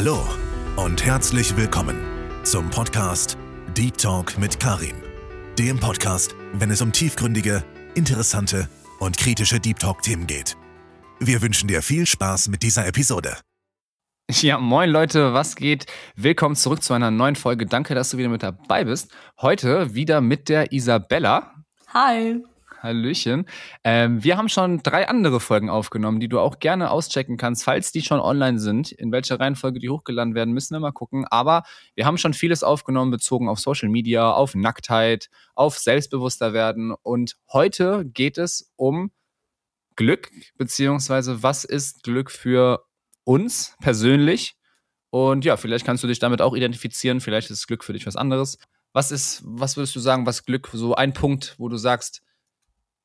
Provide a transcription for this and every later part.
Hallo und herzlich willkommen zum Podcast Deep Talk mit Karim. Dem Podcast, wenn es um tiefgründige, interessante und kritische Deep Talk-Themen geht. Wir wünschen dir viel Spaß mit dieser Episode. Ja, moin Leute, was geht? Willkommen zurück zu einer neuen Folge. Danke, dass du wieder mit dabei bist. Heute wieder mit der Isabella. Hi. Hallöchen. Ähm, wir haben schon drei andere Folgen aufgenommen, die du auch gerne auschecken kannst, falls die schon online sind. In welcher Reihenfolge die hochgeladen werden, müssen wir mal gucken. Aber wir haben schon vieles aufgenommen, bezogen auf Social Media, auf Nacktheit, auf selbstbewusster werden. Und heute geht es um Glück, beziehungsweise was ist Glück für uns persönlich? Und ja, vielleicht kannst du dich damit auch identifizieren. Vielleicht ist Glück für dich was anderes. Was ist, was würdest du sagen, was Glück, so ein Punkt, wo du sagst,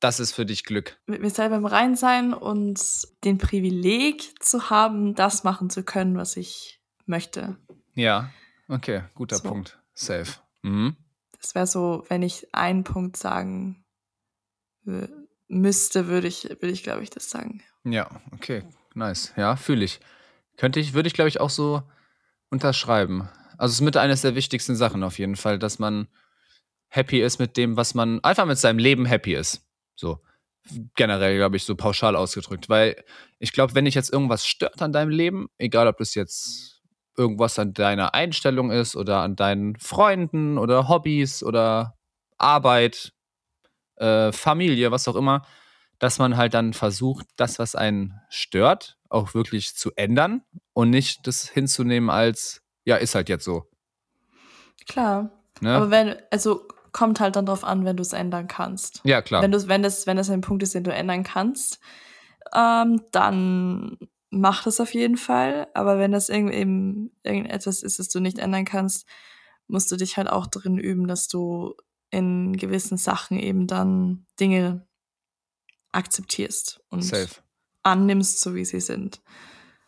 das ist für dich Glück. Mit mir selber im Rein sein und den Privileg zu haben, das machen zu können, was ich möchte. Ja, okay, guter so. Punkt. Safe. Mhm. Das wäre so, wenn ich einen Punkt sagen müsste, würde ich, würde ich, glaube ich, das sagen. Ja, okay, nice. Ja, fühle ich. Könnte ich, würde ich, glaube ich, auch so unterschreiben. Also es ist mit eines der wichtigsten Sachen auf jeden Fall, dass man happy ist mit dem, was man, einfach mit seinem Leben happy ist. So generell, glaube ich, so pauschal ausgedrückt. Weil ich glaube, wenn dich jetzt irgendwas stört an deinem Leben, egal ob das jetzt irgendwas an deiner Einstellung ist oder an deinen Freunden oder Hobbys oder Arbeit, äh, Familie, was auch immer, dass man halt dann versucht, das, was einen stört, auch wirklich zu ändern und nicht das hinzunehmen als, ja, ist halt jetzt so. Klar. Ne? Aber wenn, also kommt halt dann drauf an, wenn du es ändern kannst. Ja, klar. Wenn, du, wenn, das, wenn das ein Punkt ist, den du ändern kannst, ähm, dann mach das auf jeden Fall. Aber wenn das eben irgendetwas ist, das du nicht ändern kannst, musst du dich halt auch drin üben, dass du in gewissen Sachen eben dann Dinge akzeptierst und Safe. annimmst, so wie sie sind.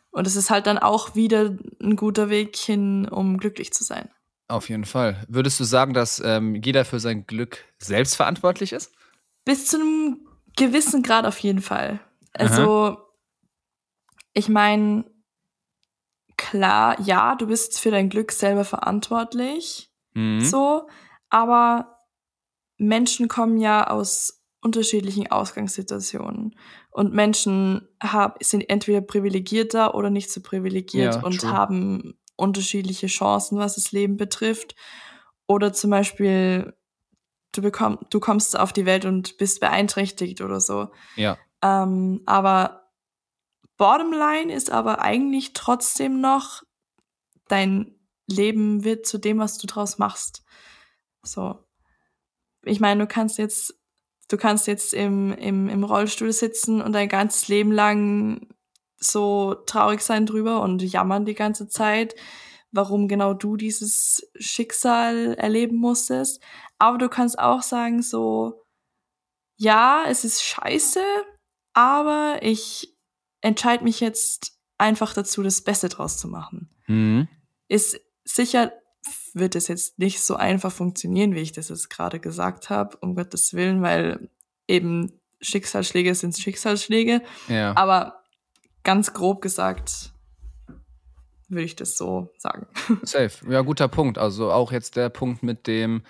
Und es ist halt dann auch wieder ein guter Weg hin, um glücklich zu sein. Auf jeden Fall. Würdest du sagen, dass ähm, jeder für sein Glück selbst verantwortlich ist? Bis zu einem gewissen Grad auf jeden Fall. Also, Aha. ich meine, klar, ja, du bist für dein Glück selber verantwortlich. Mhm. So, aber Menschen kommen ja aus unterschiedlichen Ausgangssituationen. Und Menschen hab, sind entweder privilegierter oder nicht so privilegiert ja, und true. haben unterschiedliche Chancen, was das Leben betrifft. Oder zum Beispiel, du, bekomm, du kommst auf die Welt und bist beeinträchtigt oder so. Ja. Ähm, aber Bottomline ist aber eigentlich trotzdem noch, dein Leben wird zu dem, was du draus machst. So. Ich meine, du kannst jetzt, du kannst jetzt im, im, im Rollstuhl sitzen und dein ganzes Leben lang so traurig sein drüber und jammern die ganze Zeit, warum genau du dieses Schicksal erleben musstest. Aber du kannst auch sagen so, ja, es ist scheiße, aber ich entscheide mich jetzt einfach dazu, das Beste draus zu machen. Mhm. Ist sicher wird es jetzt nicht so einfach funktionieren, wie ich das jetzt gerade gesagt habe, um Gottes Willen, weil eben Schicksalsschläge sind Schicksalsschläge. Ja. Aber ganz grob gesagt würde ich das so sagen. Safe. Ja, guter Punkt. Also auch jetzt der Punkt mit dem,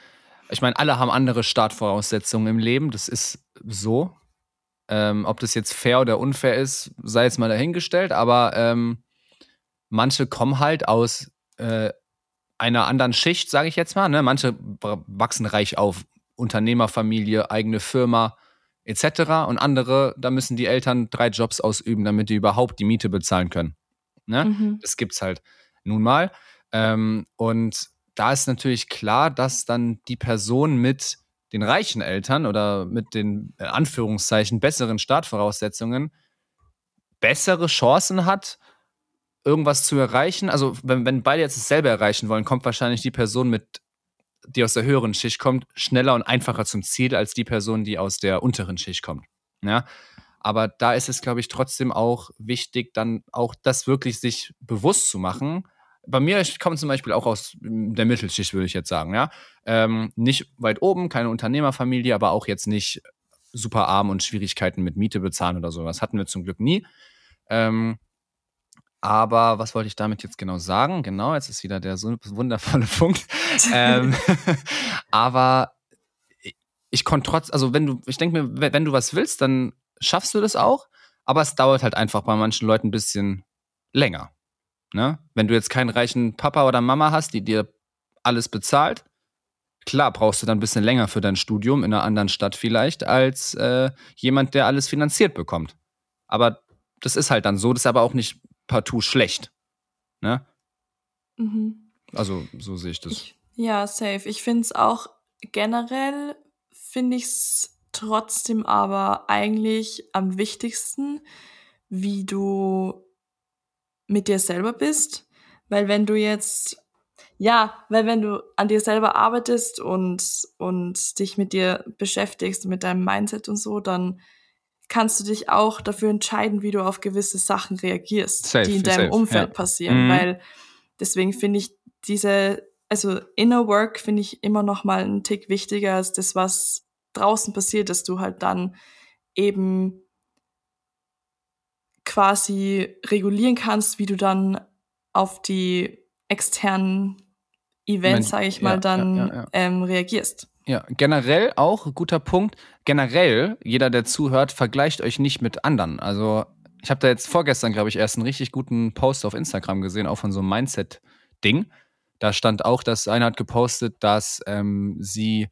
ich meine, alle haben andere Startvoraussetzungen im Leben. Das ist so. Ähm, ob das jetzt fair oder unfair ist, sei jetzt mal dahingestellt. Aber ähm, manche kommen halt aus äh, einer anderen Schicht, sage ich jetzt mal. Ne? Manche wachsen reich auf. Unternehmerfamilie, eigene Firma, etc. Und andere, da müssen die Eltern drei Jobs ausüben, damit die überhaupt die Miete bezahlen können. Ne? Mhm. Das gibt's halt nun mal. Ähm, und da ist natürlich klar, dass dann die Person mit den reichen Eltern oder mit den äh, Anführungszeichen besseren Startvoraussetzungen bessere Chancen hat, irgendwas zu erreichen. Also wenn, wenn beide jetzt dasselbe erreichen wollen, kommt wahrscheinlich die Person mit die aus der höheren Schicht kommt, schneller und einfacher zum Ziel als die Person, die aus der unteren Schicht kommt. Ja? Aber da ist es, glaube ich, trotzdem auch wichtig, dann auch das wirklich sich bewusst zu machen. Bei mir, ich komme zum Beispiel auch aus der Mittelschicht, würde ich jetzt sagen, ja. Ähm, nicht weit oben, keine Unternehmerfamilie, aber auch jetzt nicht super arm und Schwierigkeiten mit Miete bezahlen oder sowas. Hatten wir zum Glück nie. Ähm, Aber was wollte ich damit jetzt genau sagen? Genau, jetzt ist wieder der so wundervolle Punkt. ähm, aber ich konnte trotz, also wenn du, ich denke mir, wenn du was willst, dann schaffst du das auch. Aber es dauert halt einfach bei manchen Leuten ein bisschen länger. Ne? Wenn du jetzt keinen reichen Papa oder Mama hast, die dir alles bezahlt, klar brauchst du dann ein bisschen länger für dein Studium in einer anderen Stadt vielleicht, als äh, jemand, der alles finanziert bekommt. Aber das ist halt dann so, das ist aber auch nicht partout schlecht. Ne? Mhm. Also so sehe ich das. Ich, ja, safe. Ich finde es auch generell, finde ich es trotzdem aber eigentlich am wichtigsten, wie du mit dir selber bist. Weil wenn du jetzt, ja, weil wenn du an dir selber arbeitest und, und dich mit dir beschäftigst, mit deinem Mindset und so, dann kannst du dich auch dafür entscheiden, wie du auf gewisse Sachen reagierst, Safe, die in deinem safe, Umfeld ja. passieren. Mhm. Weil deswegen finde ich diese, also Inner Work finde ich immer noch mal einen Tick wichtiger als das, was draußen passiert, dass du halt dann eben quasi regulieren kannst, wie du dann auf die externen Events, sage ich mal, ja, dann ja. Ähm, reagierst. Ja, generell auch, guter Punkt. Generell, jeder, der zuhört, vergleicht euch nicht mit anderen. Also, ich habe da jetzt vorgestern, glaube ich, erst einen richtig guten Post auf Instagram gesehen, auch von so einem Mindset-Ding. Da stand auch, dass einer hat gepostet, dass ähm, sie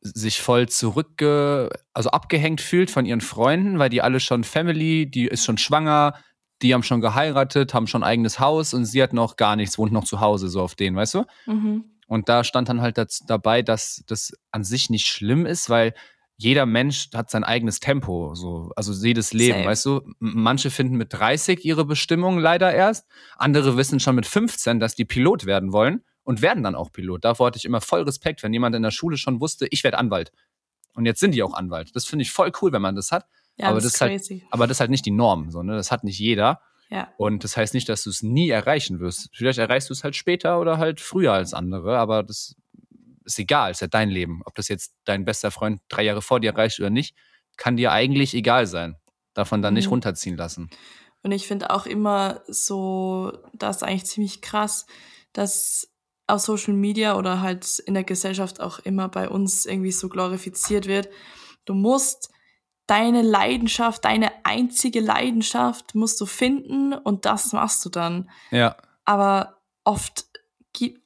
sich voll zurückge, also abgehängt fühlt von ihren Freunden, weil die alle schon Family, die ist schon schwanger, die haben schon geheiratet, haben schon eigenes Haus und sie hat noch gar nichts, wohnt noch zu Hause, so auf denen, weißt du? Mhm. Und da stand dann halt das, dabei, dass das an sich nicht schlimm ist, weil jeder Mensch hat sein eigenes Tempo, so, also jedes Leben, Safe. weißt du? Manche finden mit 30 ihre Bestimmung leider erst, andere wissen schon mit 15, dass die Pilot werden wollen und werden dann auch Pilot. Davor hatte ich immer voll Respekt, wenn jemand in der Schule schon wusste, ich werde Anwalt. Und jetzt sind die auch Anwalt. Das finde ich voll cool, wenn man das hat. Ja, Aber das, das ist halt-. Aber das ist halt nicht die Norm, so, ne? Das hat nicht jeder. Ja. Und das heißt nicht, dass du es nie erreichen wirst. Vielleicht erreichst du es halt später oder halt früher als andere, aber das ist egal, ist ja dein Leben. Ob das jetzt dein bester Freund drei Jahre vor dir erreicht oder nicht, kann dir eigentlich egal sein. Davon dann nicht Mhm. runterziehen lassen. Und ich finde auch immer so, das ist eigentlich ziemlich krass, dass auf Social Media oder halt in der Gesellschaft auch immer bei uns irgendwie so glorifiziert wird. Du musst deine Leidenschaft, deine einzige Leidenschaft musst du finden und das machst du dann. Ja, Aber oft,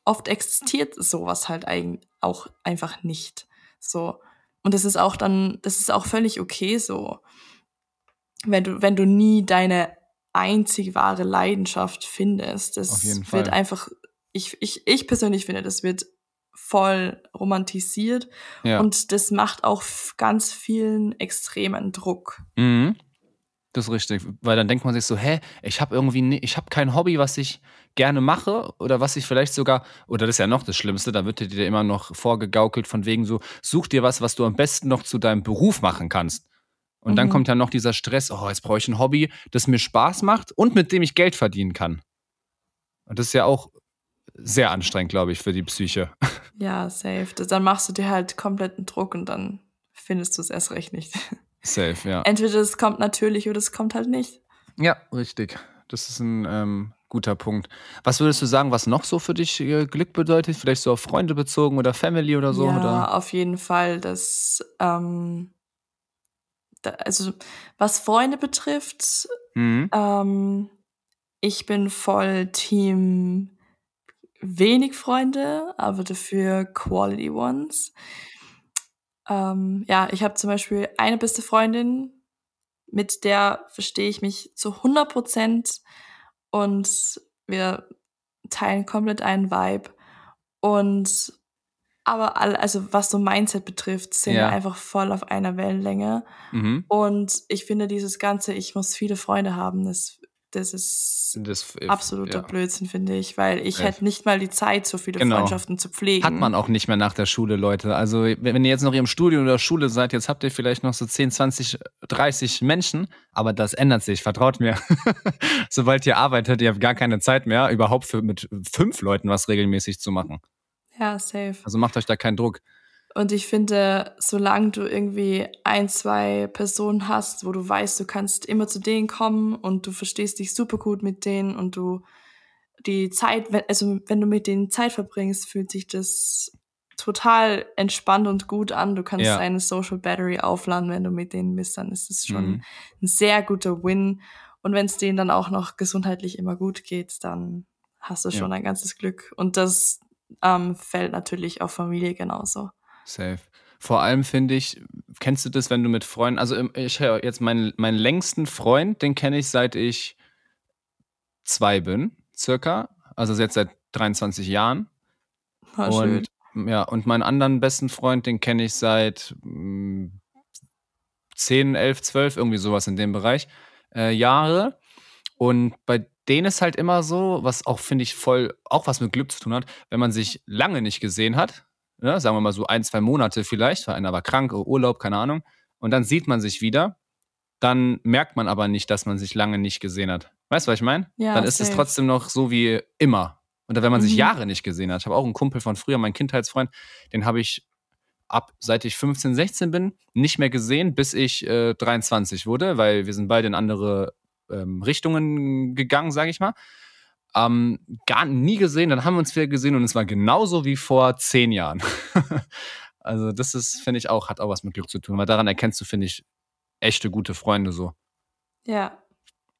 oft existiert sowas halt eigentlich auch einfach nicht. So. Und das ist auch dann, das ist auch völlig okay so. Wenn du, wenn du nie deine einzig wahre Leidenschaft findest. Das wird einfach, ich, ich, ich persönlich finde, das wird voll romantisiert ja. und das macht auch ganz vielen extremen Druck. Mhm. Das ist richtig, weil dann denkt man sich so, hä, ich habe irgendwie, ni- ich habe kein Hobby, was ich gerne mache oder was ich vielleicht sogar, oder das ist ja noch das Schlimmste, da wird dir immer noch vorgegaukelt von wegen so, such dir was, was du am besten noch zu deinem Beruf machen kannst. Und dann Mhm. kommt ja noch dieser Stress, oh, jetzt brauche ich ein Hobby, das mir Spaß macht und mit dem ich Geld verdienen kann. Und das ist ja auch sehr anstrengend, glaube ich, für die Psyche. Ja, safe. Das, dann machst du dir halt kompletten Druck und dann findest du es erst recht nicht. Safe, ja. Entweder es kommt natürlich oder es kommt halt nicht. Ja, richtig. Das ist ein ähm, guter Punkt. Was würdest du sagen, was noch so für dich äh, Glück bedeutet? Vielleicht so auf Freunde bezogen oder Family oder so? ja, Oder? auf jeden Fall. Das, ähm, da, also was Freunde betrifft, Mhm. ähm, ich bin voll Team wenig Freunde, aber dafür Quality Ones. Ähm, ja, ich habe zum Beispiel eine beste Freundin, mit der verstehe ich mich zu 100 Prozent und wir teilen komplett einen Vibe. Und aber all, also was so Mindset betrifft, sind Ja. wir einfach voll auf einer Wellenlänge. Mhm. Und ich finde dieses ganze, ich muss viele Freunde haben, das, das ist Das, äh, absoluter ja. Blödsinn, finde ich, weil ich hätte nicht mal die Zeit, so viele Genau. Freundschaften zu pflegen. Hat man auch nicht mehr nach der Schule, Leute. Also, wenn wenn ihr jetzt noch im Studium oder Schule seid, jetzt habt ihr vielleicht noch so 10, 20, 30 Menschen, aber das ändert sich, vertraut mir. Sobald ihr arbeitet, ihr habt gar keine Zeit mehr, überhaupt für mit fünf Leuten was regelmäßig zu machen. Ja, safe. Also macht euch da keinen Druck. Und ich finde, solange du irgendwie ein, zwei Personen hast, wo du weißt, du kannst immer zu denen kommen und du verstehst dich super gut mit denen und du die Zeit, also wenn du mit denen Zeit verbringst, fühlt sich das total entspannt und gut an. Du kannst ja. eine Social Battery aufladen, wenn du mit denen bist, dann ist es schon mhm. ein sehr guter Win. Und wenn es denen dann auch noch gesundheitlich immer gut geht, dann hast du schon ja. ein ganzes Glück. Und das ähm, fällt natürlich auf Familie genauso. Safe. Vor allem finde ich, kennst du das, wenn du mit Freunden, also ich habe jetzt meinen, meinen längsten Freund, den kenne ich seit ich zwei bin, circa. Also jetzt seit 23 Jahren. Ah, und schön. ja, und meinen anderen besten Freund, den kenne ich seit mh, 10, 11, 12, irgendwie sowas in dem Bereich, äh, Jahre. Und bei denen ist halt immer so, was auch, finde ich, voll, auch was mit Glück zu tun hat, wenn man sich lange nicht gesehen hat, ne, sagen wir mal so ein, zwei Monate vielleicht, weil einer war krank, Urlaub, keine Ahnung, und dann sieht man sich wieder, dann merkt man aber nicht, dass man sich lange nicht gesehen hat. Weißt du, was ich meine? Ja, dann ist safe. es trotzdem noch so wie immer. Oder wenn man mhm. sich Jahre nicht gesehen hat. Ich habe auch einen Kumpel von früher, mein Kindheitsfreund, den habe ich ab seit ich 15, 16 bin nicht mehr gesehen, bis ich äh, 23 wurde, weil wir sind beide in andere ähm, Richtungen gegangen, sage ich mal ähm, gar nie gesehen, dann haben wir uns wieder gesehen und es war genauso wie vor zehn Jahren. also das ist, finde ich auch, hat auch was mit Glück zu tun, weil daran erkennst du, finde ich, echte gute Freunde so. Ja,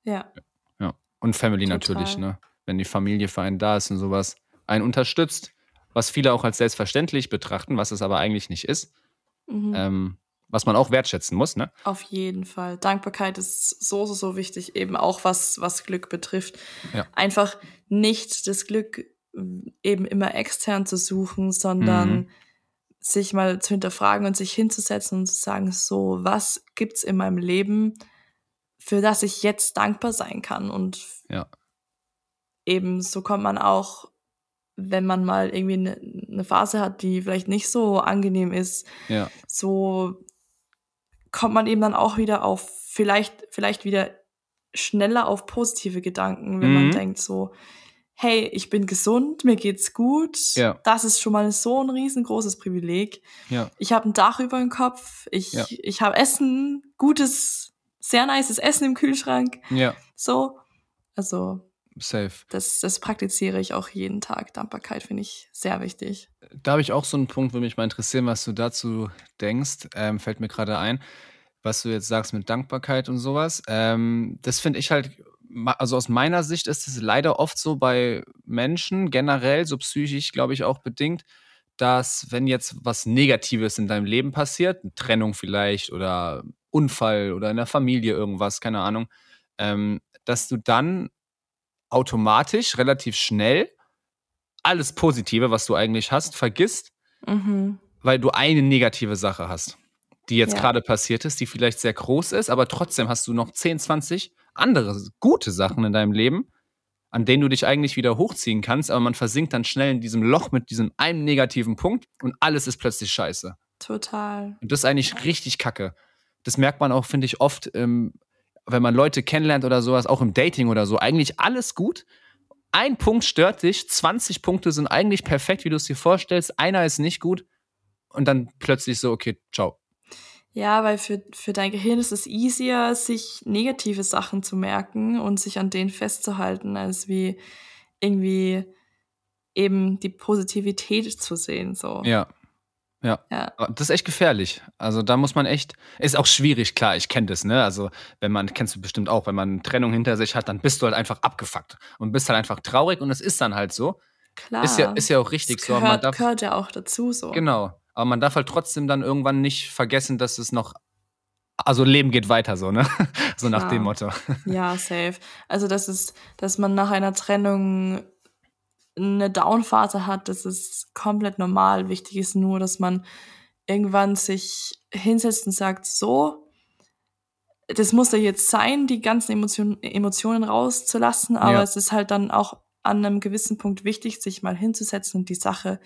ja. Ja, und Family Total. natürlich, ne? Wenn die Familie für einen da ist und sowas, einen unterstützt, was viele auch als selbstverständlich betrachten, was es aber eigentlich nicht ist. Mhm. Ähm, was man auch wertschätzen muss, ne? Auf jeden Fall. Dankbarkeit ist so, so, so wichtig, eben auch was, was Glück betrifft. Ja. Einfach nicht das Glück mm, eben immer extern zu suchen, sondern mhm. sich mal zu hinterfragen und sich hinzusetzen und zu sagen, so, was gibt's in meinem Leben, für das ich jetzt dankbar sein kann? Und ja. eben so kommt man auch wenn man mal irgendwie eine ne Phase hat, die vielleicht nicht so angenehm ist, ja. so kommt man eben dann auch wieder auf, vielleicht, vielleicht wieder schneller auf positive Gedanken, wenn mhm. man denkt so, hey, ich bin gesund, mir geht's gut. Ja. Das ist schon mal so ein riesengroßes Privileg. Ja. Ich habe ein Dach über dem Kopf, ich, ja. ich habe Essen, gutes, sehr nices Essen im Kühlschrank. Ja. So, also Safe. Das, das praktiziere ich auch jeden Tag. Dankbarkeit finde ich sehr wichtig. Da habe ich auch so einen Punkt, würde mich mal interessieren, was du dazu denkst. Ähm, fällt mir gerade ein, was du jetzt sagst mit Dankbarkeit und sowas. Ähm, das finde ich halt, also aus meiner Sicht ist es leider oft so bei Menschen, generell, so psychisch, glaube ich, auch bedingt, dass wenn jetzt was Negatives in deinem Leben passiert, eine Trennung vielleicht oder Unfall oder in der Familie irgendwas, keine Ahnung, ähm, dass du dann automatisch relativ schnell alles Positive, was du eigentlich hast, vergisst, mhm. weil du eine negative Sache hast, die jetzt ja. gerade passiert ist, die vielleicht sehr groß ist, aber trotzdem hast du noch 10, 20 andere gute Sachen in deinem Leben, an denen du dich eigentlich wieder hochziehen kannst, aber man versinkt dann schnell in diesem Loch mit diesem einen negativen Punkt und alles ist plötzlich scheiße. Total. Und das ist eigentlich richtig kacke. Das merkt man auch, finde ich, oft ähm, wenn man Leute kennenlernt oder sowas, auch im Dating oder so, eigentlich alles gut. Ein Punkt stört dich, 20 Punkte sind eigentlich perfekt, wie du es dir vorstellst, einer ist nicht gut und dann plötzlich so, okay, ciao. Ja, weil für, für dein Gehirn ist es easier, sich negative Sachen zu merken und sich an denen festzuhalten, als wie irgendwie eben die Positivität zu sehen. So. Ja, ja. ja. Das ist echt gefährlich. Also da muss man echt, ist auch schwierig, klar, ich kenne das, ne? Also wenn man, kennst du bestimmt auch, wenn man Trennung hinter sich hat, dann bist du halt einfach abgefuckt und bist halt einfach traurig und es ist dann halt so. Klar. Ist ja, ist ja auch richtig das gehört, so. Man darf, gehört ja auch dazu so. Genau. Aber man darf halt trotzdem dann irgendwann nicht vergessen, dass es noch, also Leben geht weiter so, ne? so nach dem Motto. Ja, safe. Also das ist, dass man nach einer Trennung eine Downphase hat, das ist komplett normal. Wichtig ist nur, dass man irgendwann sich hinsetzt und sagt, so, das muss ja jetzt sein, die ganzen Emotionen, Emotionen rauszulassen, aber ja. es ist halt dann auch an einem gewissen Punkt wichtig, sich mal hinzusetzen und die Sache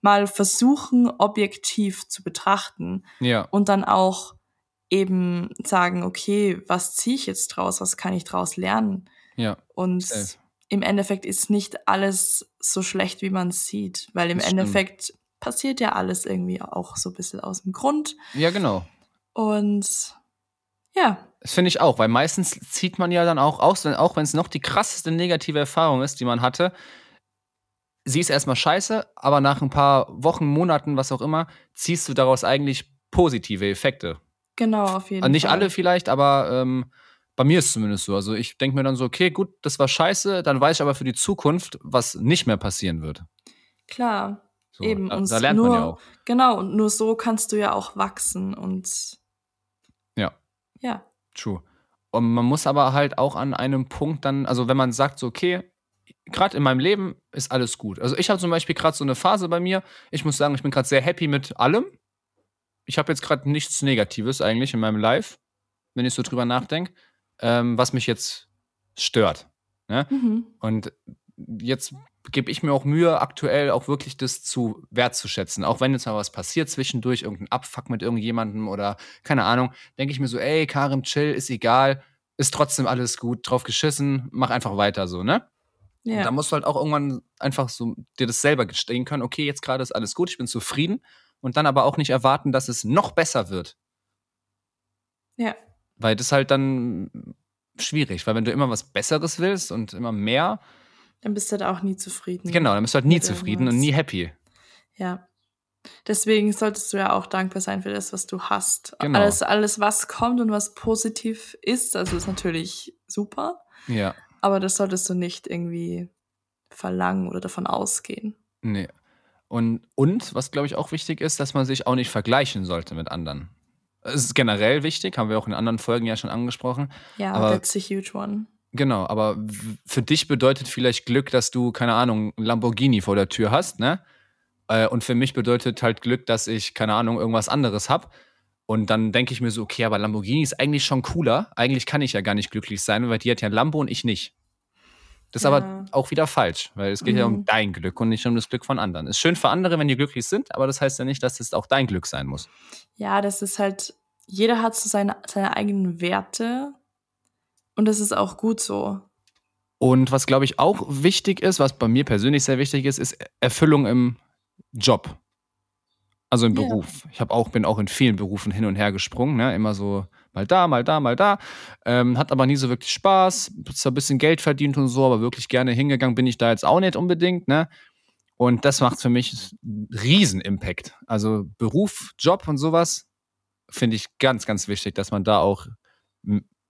mal versuchen, objektiv zu betrachten. Ja. Und dann auch eben sagen, okay, was ziehe ich jetzt draus, was kann ich draus lernen? Ja. Und im Endeffekt ist nicht alles so schlecht, wie man es sieht, weil im das Endeffekt passiert ja alles irgendwie auch so ein bisschen aus dem Grund. Ja, genau. Und ja. Das finde ich auch, weil meistens zieht man ja dann auch aus, wenn, auch wenn es noch die krasseste negative Erfahrung ist, die man hatte. Sie ist erstmal scheiße, aber nach ein paar Wochen, Monaten, was auch immer, ziehst du daraus eigentlich positive Effekte. Genau, auf jeden Also nicht Fall. alle vielleicht, aber ähm, bei mir ist es zumindest so. Also ich denke mir dann so, okay, gut, das war scheiße, dann weiß ich aber für die Zukunft, was nicht mehr passieren wird. Klar. So, Eben, da, und da lernt nur, man ja auch. Genau, und nur so kannst du ja auch wachsen und Ja. ja. True. Und man muss aber halt auch an einem Punkt dann, also wenn man sagt so, okay, gerade in meinem Leben ist alles gut. Also ich habe zum Beispiel gerade so eine Phase bei mir, ich muss sagen, ich bin gerade sehr happy mit allem. Ich habe jetzt gerade nichts Negatives eigentlich in meinem Life, wenn ich so drüber nachdenke, ähm, was mich jetzt stört. Ne? Mhm. Und jetzt gebe ich mir auch Mühe, aktuell auch wirklich das zu wertzuschätzen. Auch wenn jetzt mal was passiert zwischendurch, irgendein Abfuck mit irgendjemandem oder keine Ahnung, denke ich mir so, ey, Karim, chill, ist egal, ist trotzdem alles gut, drauf geschissen, mach einfach weiter so, ne? Und Ja. da musst du halt auch irgendwann einfach so dir das selber gestehen können, okay, jetzt gerade ist alles gut, ich bin zufrieden und dann aber auch nicht erwarten, dass es noch besser wird. ja. Weil das halt dann schwierig, weil wenn du immer was Besseres willst und immer mehr, Dann bist du da auch nie zufrieden. genau, dann bist du halt nie zufrieden und nie happy. Ja. Deswegen solltest du ja auch dankbar sein für das, was du hast. Genau. Alles, alles, was kommt und was positiv ist, also ist natürlich super, Ja. aber das solltest du nicht irgendwie verlangen oder davon ausgehen. Nee. Und, und was, glaube ich, auch wichtig ist, dass man sich auch nicht vergleichen sollte mit anderen. Es ist generell wichtig, haben wir auch in anderen Folgen ja schon angesprochen. Ja, Aber- that's a huge one. Genau, aber für dich bedeutet vielleicht Glück, dass du, keine Ahnung, ein Lamborghini vor der Tür hast, ne? Äh, Und für mich bedeutet halt Glück, dass ich, keine Ahnung, irgendwas anderes hab. Und dann denke ich mir so, okay, aber Lamborghini ist eigentlich schon cooler. Eigentlich kann ich ja gar nicht glücklich sein, weil die hat ja ein Lambo und ich nicht. Das ist Ja. aber auch wieder falsch, weil es geht ja um Mhm. dein Glück und nicht um das Glück von anderen. Ist schön für andere, wenn die glücklich sind, aber das heißt ja nicht, dass es auch dein Glück sein muss. Ja, das ist halt, jeder hat so seine, seine eigenen Werte und das ist auch gut so. Und was, glaube ich, auch wichtig ist, was bei mir persönlich sehr wichtig ist, ist Erfüllung im Job. Also im Ja. Beruf. Ich habe auch, bin auch in vielen Berufen hin und her gesprungen, ne? Immer so mal da, mal da, mal da. Ähm, hat aber nie so wirklich Spaß. Zwar ein bisschen Geld verdient und so, aber wirklich gerne hingegangen bin ich da jetzt auch nicht unbedingt, ne? Und das macht für mich einen riesen Impact. Also Beruf, Job und sowas finde ich ganz, ganz wichtig, dass man da auch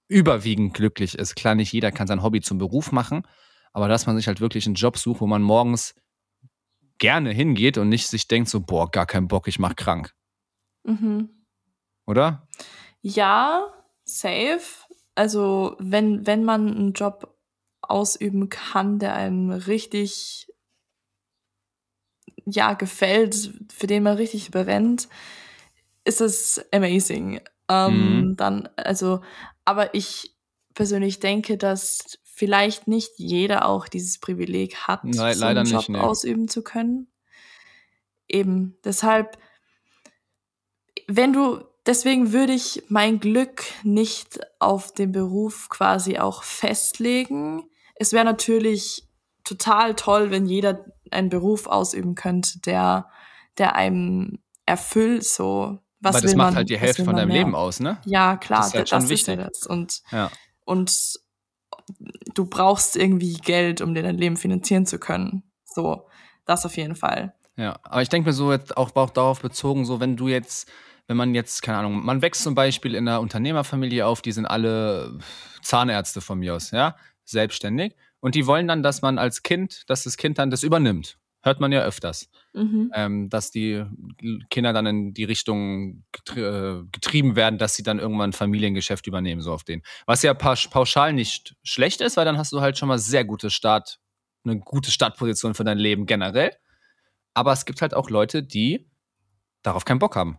überwiegend glücklich ist. Klar, nicht jeder kann sein Hobby zum Beruf machen, aber dass man sich halt wirklich einen Job sucht, wo man morgens gerne hingeht und nicht sich denkt so, boah, gar keinen Bock, ich mach krank. Mhm. Oder? Ja, safe. Also, wenn, wenn man einen Job ausüben kann, der einem richtig, ja, gefällt, für den man richtig brennt, ist es amazing. Ähm, Mhm. Dann, also, aber ich persönlich denke, dass vielleicht nicht jeder auch dieses Privileg hat, Nein, so einen Job nicht, nee. ausüben zu können. Eben, deshalb, wenn du, deswegen würde ich mein Glück nicht auf den Beruf quasi auch festlegen. Es wäre natürlich total toll, wenn jeder einen Beruf ausüben könnte, der, der einem erfüllt, so. Was Weil das will macht man, halt die Hälfte von deinem mehr? Leben aus, ne? Ja, klar, Das ist halt das, schon das ist ja wichtig. das. Und, Ja. und du brauchst irgendwie Geld, um dir dein Leben finanzieren zu können. So, das auf jeden Fall. Ja, aber ich denke mir so jetzt auch, auch darauf bezogen, so wenn du jetzt, wenn man jetzt, keine Ahnung, man wächst zum Beispiel in einer Unternehmerfamilie auf, die sind alle Zahnärzte von mir aus, ja, selbstständig. Und die wollen dann, dass man als Kind, dass das Kind dann das übernimmt. Hört man ja öfters. Mhm. Ähm, dass die Kinder dann in die Richtung getri- äh, getrieben werden, dass sie dann irgendwann ein Familiengeschäft übernehmen, so auf den. Was ja pausch- pauschal nicht schlecht ist, weil dann hast du halt schon mal sehr gute Start, eine gute Startposition für dein Leben generell. Aber es gibt halt auch Leute, die darauf keinen Bock haben.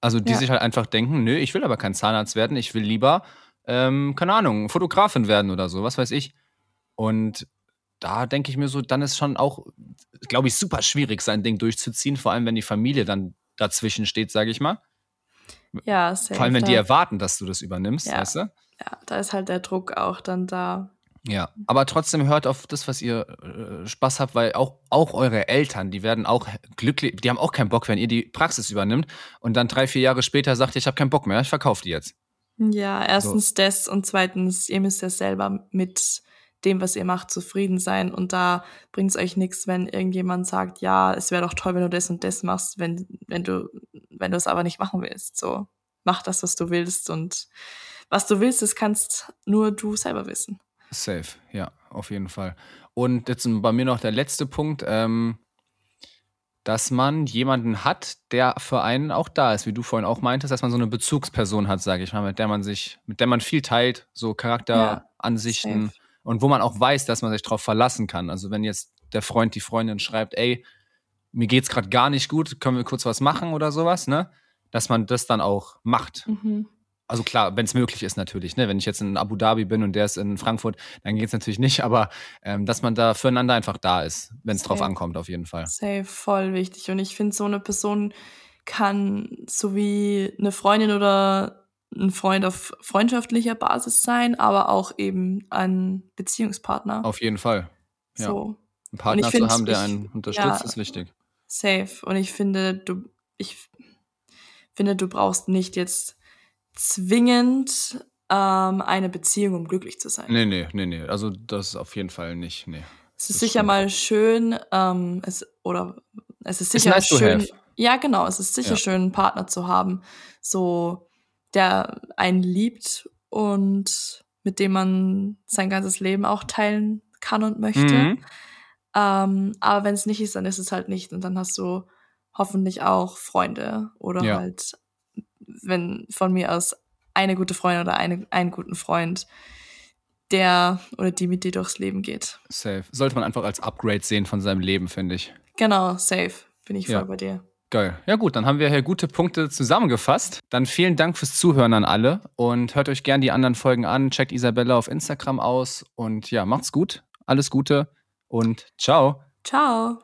Also die Ja. sich halt einfach denken, nö, ich will aber kein Zahnarzt werden, ich will lieber, ähm, keine Ahnung, Fotografin werden oder so, was weiß ich. Und da denke ich mir so, dann ist schon auch, glaube ich, super schwierig, sein Ding durchzuziehen, vor allem wenn die Familie dann dazwischen steht, sage ich mal. Ja, safe. Vor allem, wenn die erwarten, dass du das übernimmst, Ja. weißt du? ja, da ist halt der Druck auch dann da. Ja, aber trotzdem hört auf das, was ihr äh, Spaß habt, weil auch, auch eure Eltern, die werden auch glücklich, die haben auch keinen Bock, wenn ihr die Praxis übernimmt und dann drei, vier Jahre später sagt, ich habe keinen Bock mehr, ich verkaufe die jetzt. Ja, erstens das und zweitens, ihr müsst ja selber mit dem, was ihr macht, zufrieden sein. Und da bringt es euch nichts, wenn irgendjemand sagt, ja, es wäre doch toll, wenn du das und das machst, wenn, wenn du, wenn du es aber nicht machen willst. So, mach das, was du willst. Und was du willst, das kannst nur du selber wissen. Safe, ja, auf jeden Fall. Und jetzt bei mir noch der letzte Punkt, ähm, dass man jemanden hat, der für einen auch da ist, wie du vorhin auch meintest, dass man so eine Bezugsperson hat, sage ich mal, mit der man sich, mit der man viel teilt, so Charakteransichten ja, und wo man auch weiß, dass man sich darauf verlassen kann. Also wenn jetzt der Freund, die Freundin schreibt, ey, mir geht's gerade gar nicht gut, können wir kurz was machen oder sowas, ne? Dass man das dann auch macht. Mhm also klar, wenn es möglich ist natürlich, ne? Wenn ich jetzt in Abu Dhabi bin und der ist in Frankfurt, dann geht es natürlich nicht, aber ähm, dass man da füreinander einfach da ist, wenn es drauf ankommt, auf jeden Fall. Safe, voll wichtig. Und ich finde, so eine Person kann so wie eine Freundin oder ein Freund auf freundschaftlicher Basis sein, aber auch eben ein Beziehungspartner. Auf jeden Fall. Ja. So. Einen Partner zu haben, der einen unterstützt, ja, ist wichtig. Safe. Und ich finde, du, ich finde, du brauchst nicht jetzt zwingend ähm, eine Beziehung, um glücklich zu sein. Nee, nee, nee, nee. Also das auf jeden Fall nicht, nee. Es ist sicher mal schön, ähm, es, oder es ist sicher nice schön. Ja, genau, es ist sicher ja. schön, einen Partner zu haben, so der einen liebt und mit dem man sein ganzes Leben auch teilen kann und möchte. Mhm. Ähm, aber wenn es nicht ist, dann ist es halt nicht. Und dann hast du hoffentlich auch Freunde oder ja. halt wenn von mir aus eine gute Freundin oder eine, einen guten Freund, der oder die mit dir durchs Leben geht. Safe. Sollte man einfach als Upgrade sehen von seinem Leben, finde ich. Genau, safe. Bin ich voll ja. bei dir. Geil. Ja gut, dann haben wir hier gute Punkte zusammengefasst. Dann vielen Dank fürs Zuhören an alle und hört euch gern die anderen Folgen an. Checkt Isabella auf Instagram aus und ja, macht's gut. Alles Gute und ciao. Ciao.